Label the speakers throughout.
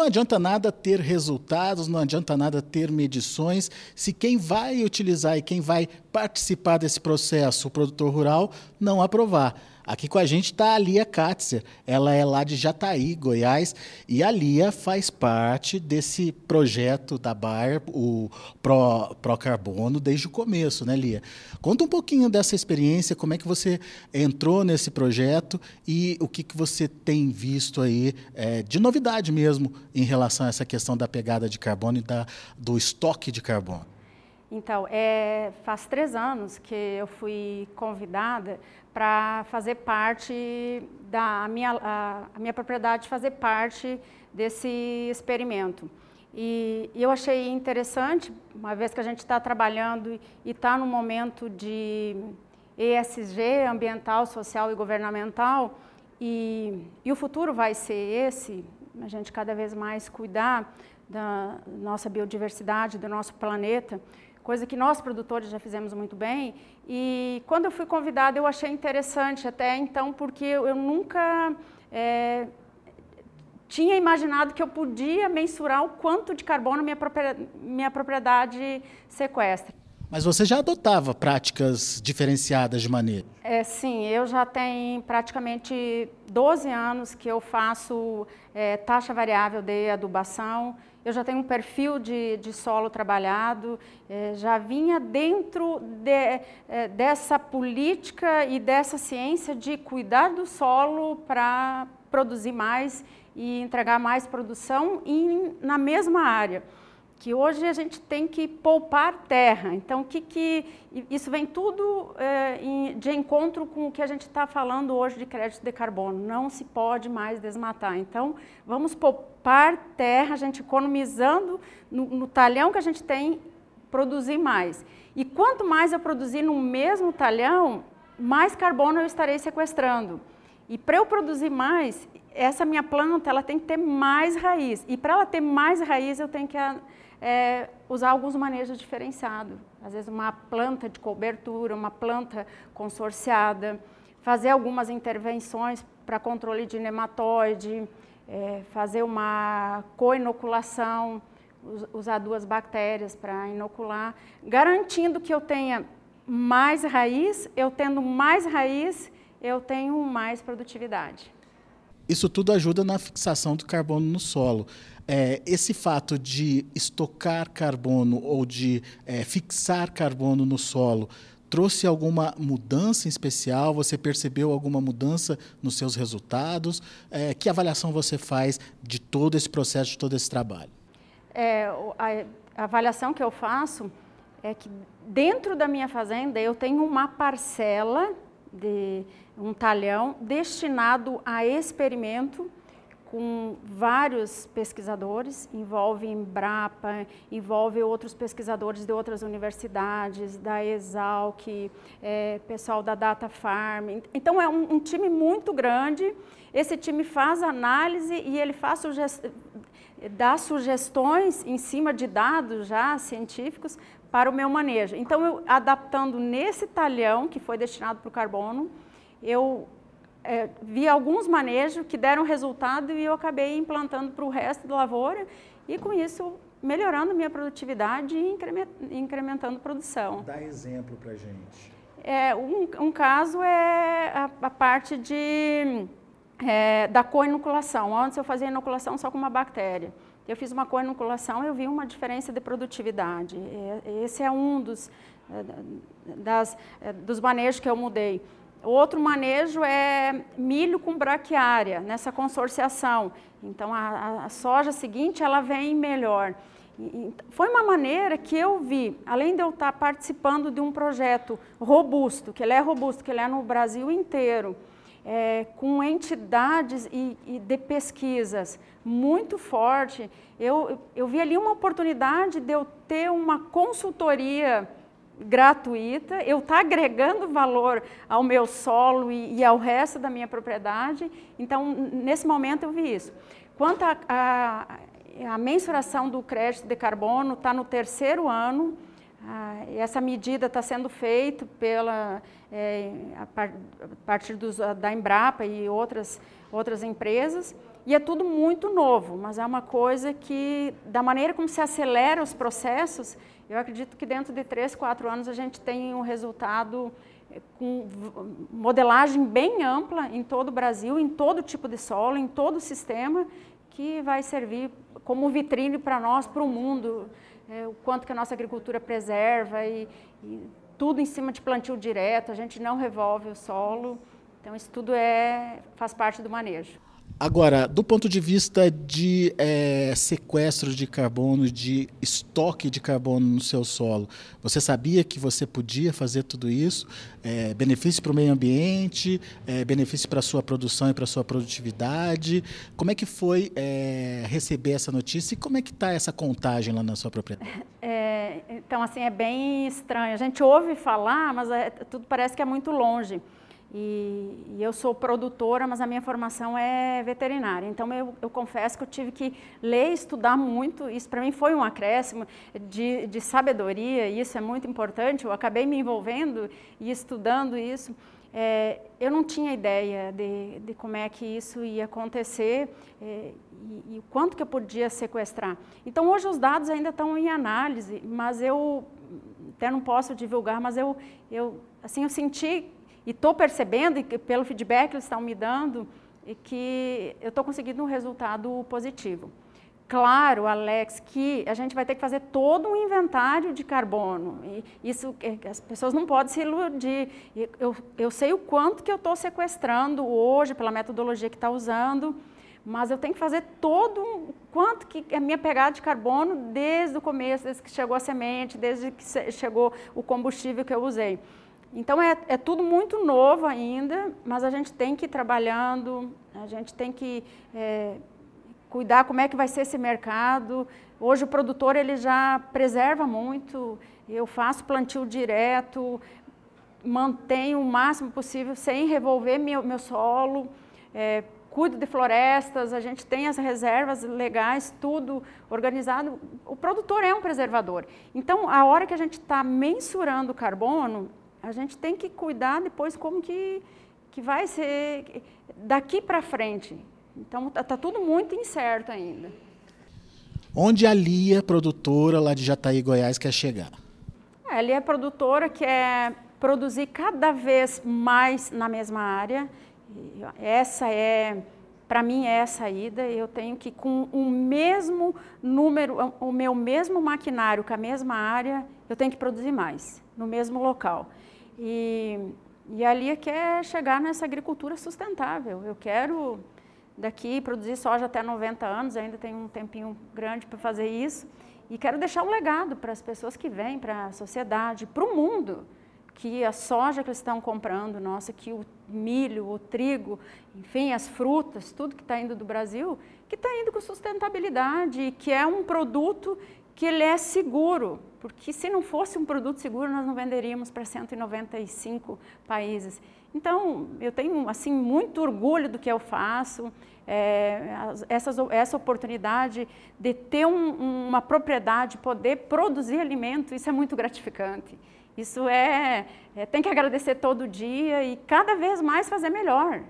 Speaker 1: não adianta nada ter resultados, não adianta nada ter medições, se quem vai utilizar e quem vai participar desse processo, o produtor rural, não aprovar. Aqui com a gente está a Lia Katzer, ela é lá de Jataí, Goiás, e a Lia faz parte desse projeto da Bayer, o Pro, Pro Carbono, desde o começo, né, Lia? Conta um pouquinho dessa experiência, como é que você entrou nesse projeto e o que, que você tem visto aí é, de novidade mesmo em relação a essa questão da pegada de carbono e da, do estoque de carbono.
Speaker 2: Então, é, faz três anos que eu fui convidada para fazer parte da a minha, a, a, minha propriedade fazer parte desse experimento. E, eu achei interessante, uma vez que a gente está trabalhando e está no momento de ESG, ambiental, social e governamental, e, e o futuro vai ser esse, a gente cada vez mais cuidar da nossa biodiversidade, do nosso planeta, coisa que nós produtores já fizemos muito bem. E quando eu fui convidada, eu achei interessante até então, porque eu nunca é, tinha imaginado que eu podia mensurar o quanto de carbono minha minha propriedade sequestra.
Speaker 1: Mas você já adotava práticas diferenciadas de manejo?
Speaker 2: É, sim, eu já tenho praticamente 12 anos que eu faço é, taxa variável de adubação, eu já tenho um perfil de, de solo trabalhado, é, já vinha dentro de, é, dessa política e dessa ciência de cuidar do solo para produzir mais e entregar mais produção em, na mesma área que hoje a gente tem que poupar terra. Então, o que, que isso vem tudo é, de encontro com o que a gente está falando hoje de crédito de carbono. Não se pode mais desmatar. Então, vamos poupar terra, a gente economizando no, no talhão que a gente tem, produzir mais. E quanto mais eu produzir no mesmo talhão, mais carbono eu estarei sequestrando. E para eu produzir mais, essa minha planta ela tem que ter mais raiz. E para ela ter mais raiz, eu tenho que é, usar alguns manejos diferenciados. Às vezes uma planta de cobertura, uma planta consorciada, fazer algumas intervenções para controle de nematóide, é, fazer uma co-inoculação, usar duas bactérias para inocular, garantindo que eu tenha mais raiz, eu tendo mais raiz, eu tenho mais produtividade.
Speaker 1: Isso tudo ajuda na fixação do carbono no solo. É, esse fato de estocar carbono ou de é, fixar carbono no solo trouxe alguma mudança em especial? Você percebeu alguma mudança nos seus resultados? É, que avaliação você faz de todo esse processo, de todo esse trabalho?
Speaker 2: É, a, a avaliação que eu faço é que dentro da minha fazenda eu tenho uma parcela de um talhão destinado a experimento com vários pesquisadores, envolve Embrapa, envolve outros pesquisadores de outras universidades, da Exalc, é, pessoal da Data Farm. Então é um, um, time muito grande. Esse time faz análise e ele faz sugest... dá sugestões em cima de dados já científicos para o meu manejo. Então, eu, adaptando nesse talhão que foi destinado para o carbono, eu é, vi alguns manejos que deram resultado e eu acabei implantando para o resto da lavoura e com isso melhorando minha produtividade e incrementando a produção.
Speaker 1: Dá exemplo para gente.
Speaker 2: É, um, um caso é a, a parte de, é, da co-inoculação. Antes eu fazia inoculação só com uma bactéria. Eu fiz uma co-inoculação e eu vi uma diferença de produtividade. Esse é um dos, é, das, é, dos manejos que eu mudei. Outro manejo é milho com braquiária, nessa consorciação. Então, a, a soja seguinte, ela vem melhor. E, foi uma maneira que eu vi, além de eu estar participando de um projeto robusto, que ele é robusto, que ele é no Brasil inteiro, é, com entidades e, e, de pesquisas muito forte, eu, eu vi ali uma oportunidade de eu ter uma consultoria gratuita, eu estar tá agregando valor ao meu solo e, e, ao resto da minha propriedade. Então, nesse momento eu vi isso. Quanto à mensuração do crédito de carbono, está no terceiro ano. Ah, essa medida está sendo feita pela, é, a, a partir dos, da Embrapa e outras, outras empresas. E é tudo muito novo, mas é uma coisa que, da maneira como se acelera os processos, eu acredito que dentro de três, quatro anos a gente tem um resultado eh, com modelagem bem ampla em todo o Brasil, em todo tipo de solo, em todo o sistema, que vai servir como vitrine para nós, para o mundo, é, o quanto que a nossa agricultura preserva e, e tudo em cima de plantio direto, a gente não revolve o solo. Então, isso tudo é, faz parte do manejo.
Speaker 1: Agora, do ponto de vista de é, sequestro de carbono, de estoque de carbono no seu solo, você sabia que você podia fazer tudo isso? É, benefício para o meio ambiente, é, benefício para a sua produção e para a sua produtividade. Como é que foi receber essa notícia e como é que está essa contagem lá na sua propriedade?
Speaker 2: É, então, assim, é bem estranho. A gente ouve falar, mas é, tudo parece que é muito longe. E, e, eu sou produtora, mas a minha formação é veterinária. Então eu, eu confesso que eu tive que ler e estudar muito. Isso para mim foi um acréscimo de, de sabedoria, e isso é muito importante. Eu acabei me envolvendo e estudando isso. É, eu não tinha ideia de, de, como é que isso ia acontecer é, e, o quanto que eu podia sequestrar. Então hoje os dados ainda estão em análise, mas eu até não posso divulgar, mas eu, eu assim eu senti e estou percebendo, e pelo feedback que eles estão me dando, e que eu estou conseguindo um resultado positivo. Claro, Alex, que a gente vai ter que fazer todo um inventário de carbono. E isso, é, as pessoas não podem se iludir. Eu, eu sei o quanto que eu estou sequestrando hoje pela metodologia que está usando, mas eu tenho que fazer todo um, quanto que é a minha pegada de carbono desde o começo, desde que chegou a semente, desde que chegou o combustível que eu usei. Então é, é, tudo muito novo ainda, mas a gente tem que ir trabalhando, a gente tem que é, cuidar como é que vai ser esse mercado. Hoje o produtor ele já preserva muito, eu faço plantio direto, mantenho o máximo possível sem revolver meu, meu solo, é, cuido de florestas, a gente tem as reservas legais, tudo organizado. O produtor é um preservador. Então, a hora que a gente está mensurando o carbono, a gente tem que cuidar depois como que, que vai ser daqui para frente. Então está tá tudo muito incerto ainda.
Speaker 1: Onde a Lia, produtora lá de Jataí, Goiás, quer chegar?
Speaker 2: É, a Lia é produtora quer produzir cada vez mais na mesma área. Essa é, para mim, é a saída. Eu tenho que, com o mesmo número, o meu mesmo maquinário, com a mesma área, eu tenho que produzir mais, no mesmo local. E, e a Lia quer chegar nessa agricultura sustentável. Eu quero daqui produzir soja até 90 anos, ainda tem um tempinho grande para fazer isso. E quero deixar um legado para as pessoas que vêm, para a sociedade, para o mundo, que a soja que eles estão comprando, nossa, que o milho, o trigo, enfim, as frutas, tudo que está indo do Brasil, que está indo com sustentabilidade, que é um produto que ele é seguro, porque se não fosse um produto seguro, nós não venderíamos para 195 países. Então, eu tenho assim muito orgulho do que eu faço, é, essa, essa oportunidade de ter um, uma propriedade, poder produzir alimento, isso é muito gratificante. Isso é, é, tem que agradecer todo dia e cada vez mais fazer melhor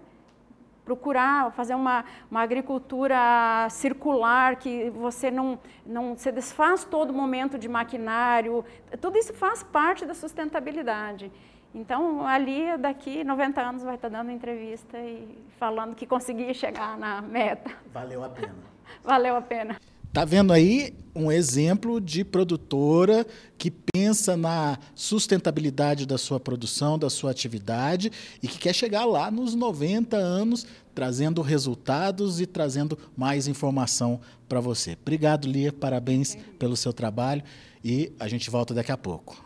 Speaker 2: procurar fazer uma, uma agricultura circular, que você não, não se desfaz todo momento de maquinário, tudo isso faz parte da sustentabilidade. Então, ali, daqui 90 anos, vai estar dando entrevista e falando que consegui chegar na meta.
Speaker 1: Valeu a pena.
Speaker 2: Valeu a pena.
Speaker 1: Tá vendo aí um exemplo de produtora que pensa na sustentabilidade da sua produção, da sua atividade e que quer chegar lá nos 90 anos trazendo resultados e trazendo mais informação para você. Obrigado, Lia, parabéns pelo seu trabalho e a gente volta daqui a pouco.